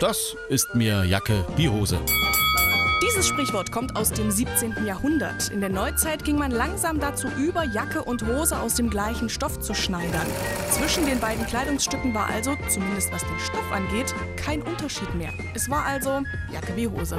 Das ist mir Jacke wie Hose. Dieses Sprichwort kommt aus dem 17. Jahrhundert. In der Neuzeit ging man langsam dazu über, Jacke und Hose aus dem gleichen Stoff zu schneidern. Zwischen den beiden Kleidungsstücken war also, zumindest was den Stoff angeht, kein Unterschied mehr. Es war also Jacke wie Hose.